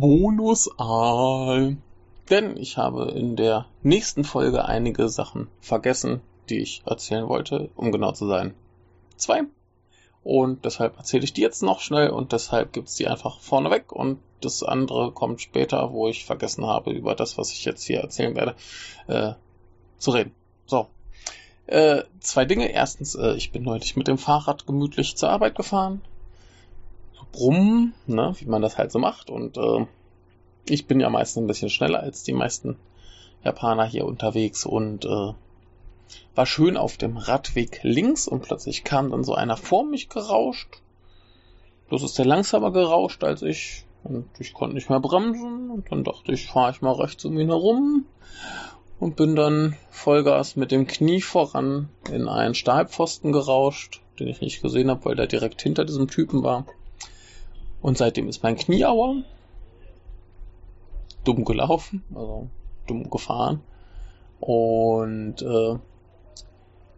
Bonus-Aal. Denn ich habe in der nächsten Folge einige Sachen vergessen, die ich erzählen wollte, um genau zu sein. Zwei. Und deshalb erzähle ich die jetzt noch schnell und deshalb gibt's die einfach vorneweg und das andere kommt später, wo ich vergessen habe, über das, was ich jetzt hier erzählen werde, äh, zu reden. So. Äh, zwei Dinge. Erstens, äh, ich bin neulich mit dem Fahrrad gemütlich zur Arbeit gefahren. Brummen, ne, wie man das halt so macht. Und äh, ich bin ja meistens ein bisschen schneller als die meisten Japaner hier unterwegs und äh, war schön auf dem Radweg links und plötzlich kam dann so einer vor mich gerauscht. Das ist der langsamer gerauscht als ich und ich konnte nicht mehr bremsen und dann dachte ich, fahre ich mal rechts um ihn herum und bin dann Vollgas mit dem Knie voran in einen Stahlpfosten gerauscht, den ich nicht gesehen habe, weil der direkt hinter diesem Typen war. Und seitdem ist mein Knie auer. Dumm gelaufen, also dumm gefahren. Und äh,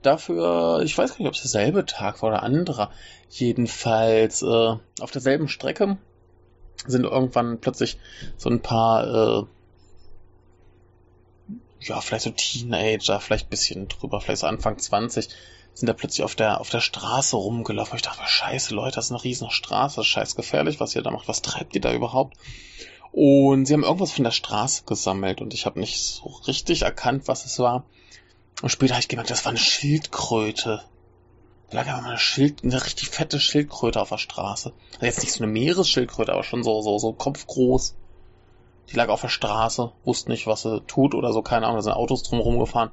dafür, ich weiß gar nicht, ob es derselbe Tag war oder anderer. Jedenfalls äh, auf derselben Strecke sind irgendwann plötzlich so ein paar, äh, ja, vielleicht so Teenager, vielleicht bisschen drüber, vielleicht so Anfang 20, sind da plötzlich auf der, auf der Straße rumgelaufen. Ich dachte, scheiße, Leute, das ist eine riesen Straße, scheiß gefährlich, was ihr da macht, was treibt ihr da überhaupt? Und sie haben irgendwas von der Straße gesammelt und ich habe nicht so richtig erkannt, was es war. Und später habe ich gemerkt, das war eine Schildkröte. Da lag aber eine, Schild, eine richtig fette Schildkröte auf der Straße. Also jetzt nicht so eine Meeresschildkröte, aber schon so, so, so kopfgroß. Die lag auf der Straße, wusste nicht, was sie tut oder so, keine Ahnung, da sind Autos drumherum gefahren.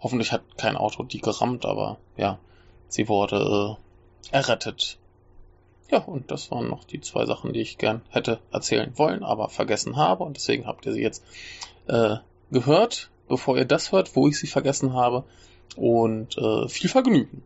Hoffentlich hat kein Auto die gerammt, aber ja, sie wurde äh, errettet. Ja, und das waren noch die zwei Sachen, die ich gern hätte erzählen wollen, aber vergessen habe. Und deswegen habt ihr sie jetzt äh, gehört, bevor ihr das hört, wo ich sie vergessen habe. Und äh, viel Vergnügen.